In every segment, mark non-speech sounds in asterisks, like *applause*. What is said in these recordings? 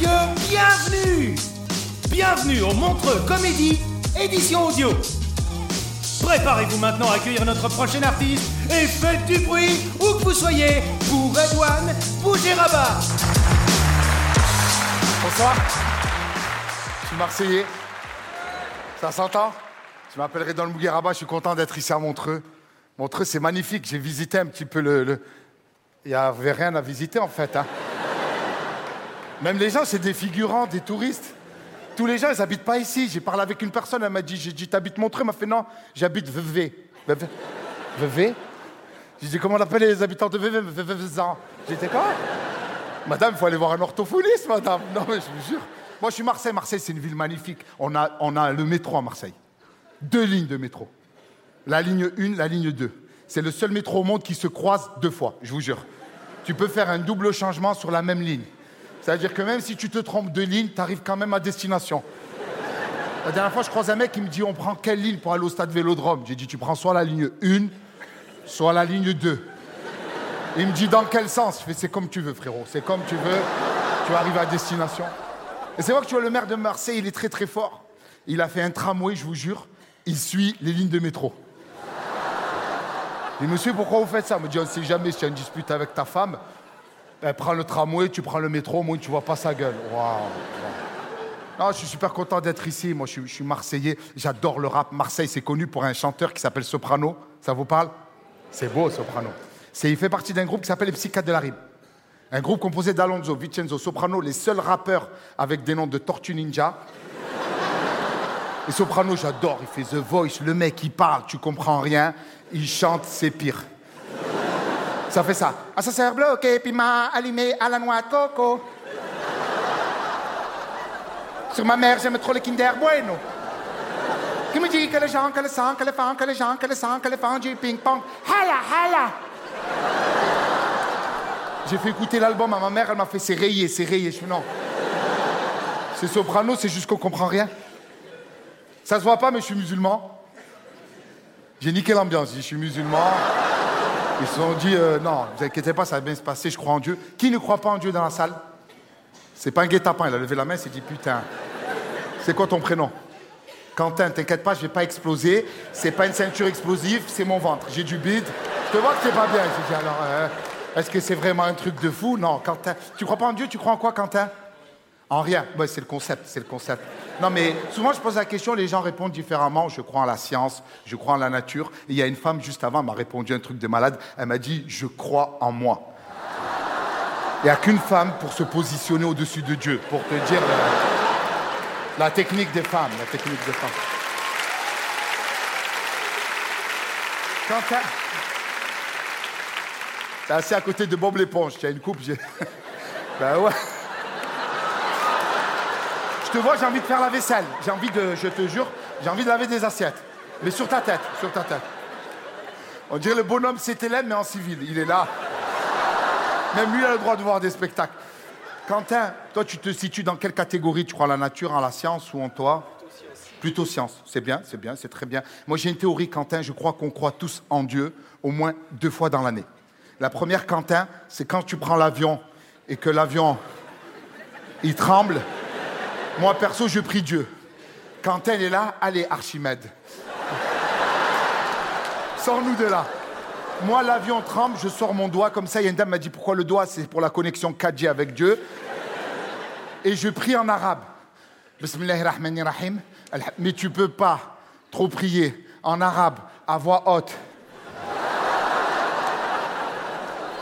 Bienvenue Bienvenue au Montreux Comédie, édition audio. Préparez-vous maintenant à accueillir notre prochain artiste et faites du bruit où que vous soyez pour Edouane Bougéraba. Bonsoir. Je suis Marseillais. Ça s'entend? Je m'appellerai dans le Mougueraba, je suis content d'être ici à Montreux. Montreux, c'est magnifique. J'ai visité un petit peu le. le- Il n'y avait rien à visiter en fait. hein. Même les gens, c'est des figurants, des touristes. Tous les gens, ils n'habitent pas ici. J'ai parlé avec une personne, elle m'a dit J'ai dit, t'habites Montreux? Elle m'a fait Non, j'habite. Vevey Vevey? J'ai dit Comment on appelle les habitants de Vevey? Vevezan. J'étais quoi? Madame, il faut aller voir un orthophoniste, madame. Non, mais je vous jure. Moi, je suis Marseille. Marseille, c'est une ville magnifique. On a, on a le métro à Marseille. Deux lignes de métro. La ligne 1, la ligne 2. C'est le seul métro au monde qui se croise deux fois, je vous jure. Tu peux faire un double changement sur la même ligne. C'est-à-dire que même si tu te trompes de ligne, tu arrives quand même à destination. La dernière fois, je croise un mec qui me dit On prend quelle ligne pour aller au stade Vélodrome? J'ai dit Tu prends soit la ligne 1, soit la ligne 2. Il me dit dans quel sens? Je fais c'est comme tu veux frérot, c'est comme tu veux, tu arrives à destination. Et c'est vrai que tu vois le maire de Marseille, il est très très fort. Il a fait un tramway, je vous jure, il suit les lignes de métro. Et monsieur, pourquoi vous faites ça? Il me dit on sait jamais si tu as une dispute avec ta femme, ben, prends le tramway, tu prends le métro, moins tu vois pas sa gueule. Waouh. Non, je suis super content d'être ici. Moi, je suis, je suis marseillais. J'adore le rap. Marseille, c'est connu pour un chanteur qui s'appelle Soprano. Ça vous parle? C'est beau, Soprano. C'est, il fait partie d'un groupe qui s'appelle les Psychiatres de la Rime. Un groupe composé d'Alonso, Vincenzo, Soprano, les seuls rappeurs avec des noms de Tortue Ninja. Et Soprano, j'adore. Il fait The Voice. Le mec, il parle, tu comprends rien. Il chante, c'est pire. Ça fait ça. Ah, ça bloqué, piment allumé à la noix de coco. Sur ma mère, j'aime trop le Kinder Bueno. Qui me dit que les gens, que le sang, que les femmes, que les gens, que le sang, que les femmes du ping-pong. Hala, hala. J'ai fait écouter l'album à ma mère, elle m'a fait c'est rayé, c'est rayé. Je fais non. C'est soprano, c'est juste qu'on comprend rien. Ça se voit pas, mais je suis musulman. J'ai niqué l'ambiance, je suis musulman. Ils se sont dit, euh, non, vous inquiétez pas, ça va bien se passer, je crois en Dieu. Qui ne croit pas en Dieu dans la salle? C'est pas un guet-apens, il a levé la main, il s'est dit, putain, c'est quoi ton prénom? Quentin, t'inquiète pas, je vais pas exploser. C'est pas une ceinture explosive, c'est mon ventre. J'ai du bide. Je te vois que c'est pas bien. J'ai dit, alors, euh, est-ce que c'est vraiment un truc de fou? Non, Quentin. Tu crois pas en Dieu Tu crois en quoi, Quentin? En rien. C'est le concept, c'est le concept. Non, mais souvent, je pose la question, les gens répondent différemment. Je crois en la science, je crois en la nature. Et il y a une femme juste avant, m'a répondu un truc de malade. Elle m'a dit, je crois en moi. Il n'y a qu'une femme pour se positionner au-dessus de Dieu, pour te dire la, la technique des femmes, la technique des femmes. Quentin, t'es assis à côté de Bob l'éponge, tu as une coupe, *laughs* ben ouais. Je te vois, j'ai envie de faire la vaisselle. J'ai envie de, je te jure, j'ai envie de laver des assiettes. Mais sur ta tête, sur ta tête. On dirait le bonhomme Hélène, mais en civil. Il est là. Même lui a le droit de voir des spectacles. Quentin, toi, tu te situes dans quelle catégorie Tu crois en la nature, en la science ou en toi? Plutôt science. C'est bien, c'est bien, c'est très bien. Moi, j'ai une théorie, Quentin. Je crois qu'on croit tous en Dieu au moins deux fois dans l'année. La première, Quentin, c'est quand tu prends l'avion et que l'avion, il tremble. Moi, perso, je prie Dieu. Quentin il est là, allez, Archimède. Sors-nous de là. Moi, l'avion tremble, je sors mon doigt comme ça. Il y a une dame m'a dit pourquoi le doigt C'est pour la connexion 4G avec Dieu? Et je prie en arabe. Bismillahirrahmanirrahim. Mais tu peux pas trop prier en arabe à voix haute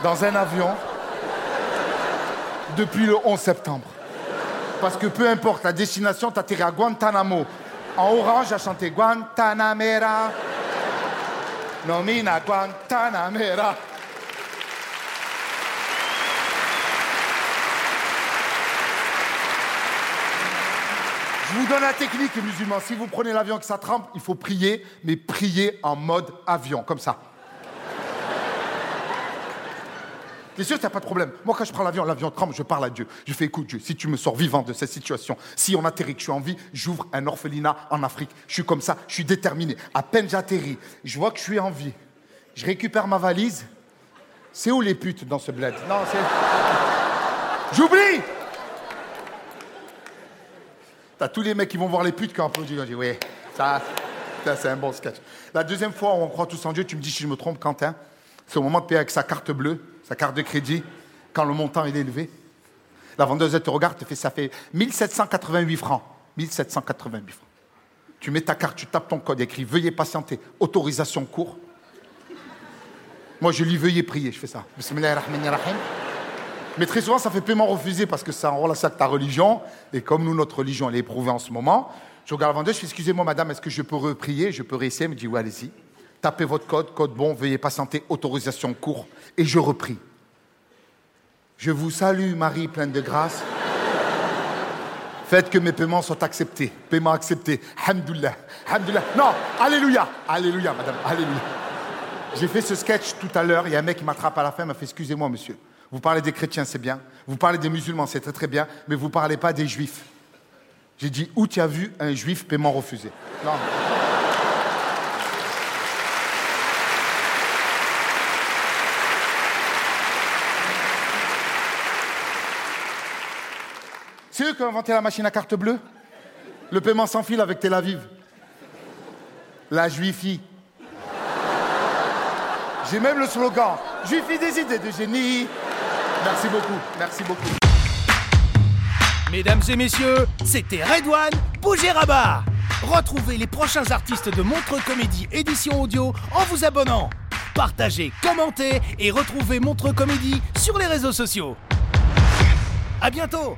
dans un avion depuis le 11 septembre. Parce que peu importe la destination, t'atterris à Guantanamo. En orange, à chanter Guantanamera. Nomina Guantanamera. Je vous donne la technique, les musulmans. Si vous prenez l'avion et que ça trempe, il faut prier, mais prier en mode avion, comme ça. T'es sûr, t'as pas de problème. Moi, quand je prends l'avion, l'avion tremble, je parle à Dieu. Je fais, écoute, Dieu, si tu me sors vivant de cette situation, si on atterrit, que je suis en vie, j'ouvre un orphelinat en Afrique. Je suis comme ça, je suis déterminé. À peine j'atterris, je vois que je suis en vie. Je récupère ma valise. C'est où les putes dans ce bled? Non, c'est. J'oublie T'as tous les mecs qui vont voir les putes qui ont applaudi. On dit, oui, ça, ça c'est un bon sketch. La deuxième fois où on croit tous en Dieu, tu me dis si je me trompe, Quentin, c'est au moment de payer avec sa carte bleue sa carte de crédit, quand le montant est élevé. La vendeuse, te regarde, te fait, ça fait 1788 francs. 1788 francs. Tu mets ta carte, tu tapes ton code, écrit Veuillez patienter, autorisation court. Moi, je lis Veuillez prier, je fais ça. Mais très souvent, ça fait paiement refusé parce que ça en relation avec ta religion. Et comme nous, notre religion, elle est éprouvée en ce moment, je regarde la vendeuse, je fais Excusez-moi, madame, est-ce que je peux reprier? Je peux réessayer? Elle me dit Oui, allez-y tapez votre code, code bon, veuillez patienter, autorisation court, et je repris. Je vous salue, Marie pleine de grâce. *laughs* Faites que mes paiements soient acceptés. Paiement accepté. Hamdullah. Hamdullah. Non, Alléluia. Alléluia, madame. Alléluia. J'ai fait ce sketch tout à l'heure. Il y a un mec qui m'attrape à la fin, m'a fait Excusez-moi, monsieur. Vous parlez des chrétiens, c'est bien. Vous parlez des musulmans, c'est très très bien. Mais vous ne parlez pas des juifs. J'ai dit Où tu as vu un juif paiement refusé? Non. C'est eux qui ont inventé la machine à carte bleue Le paiement sans fil avec Tel Aviv. La juifie. J'ai même le slogan Juifie des idées de génie. Merci beaucoup, merci beaucoup. Mesdames et messieurs, c'était Redouane Bougéraba. Retrouvez les prochains artistes de Montre Comédie édition audio en vous abonnant. Partagez, commentez et retrouvez Montre Comédie sur les réseaux sociaux. À bientôt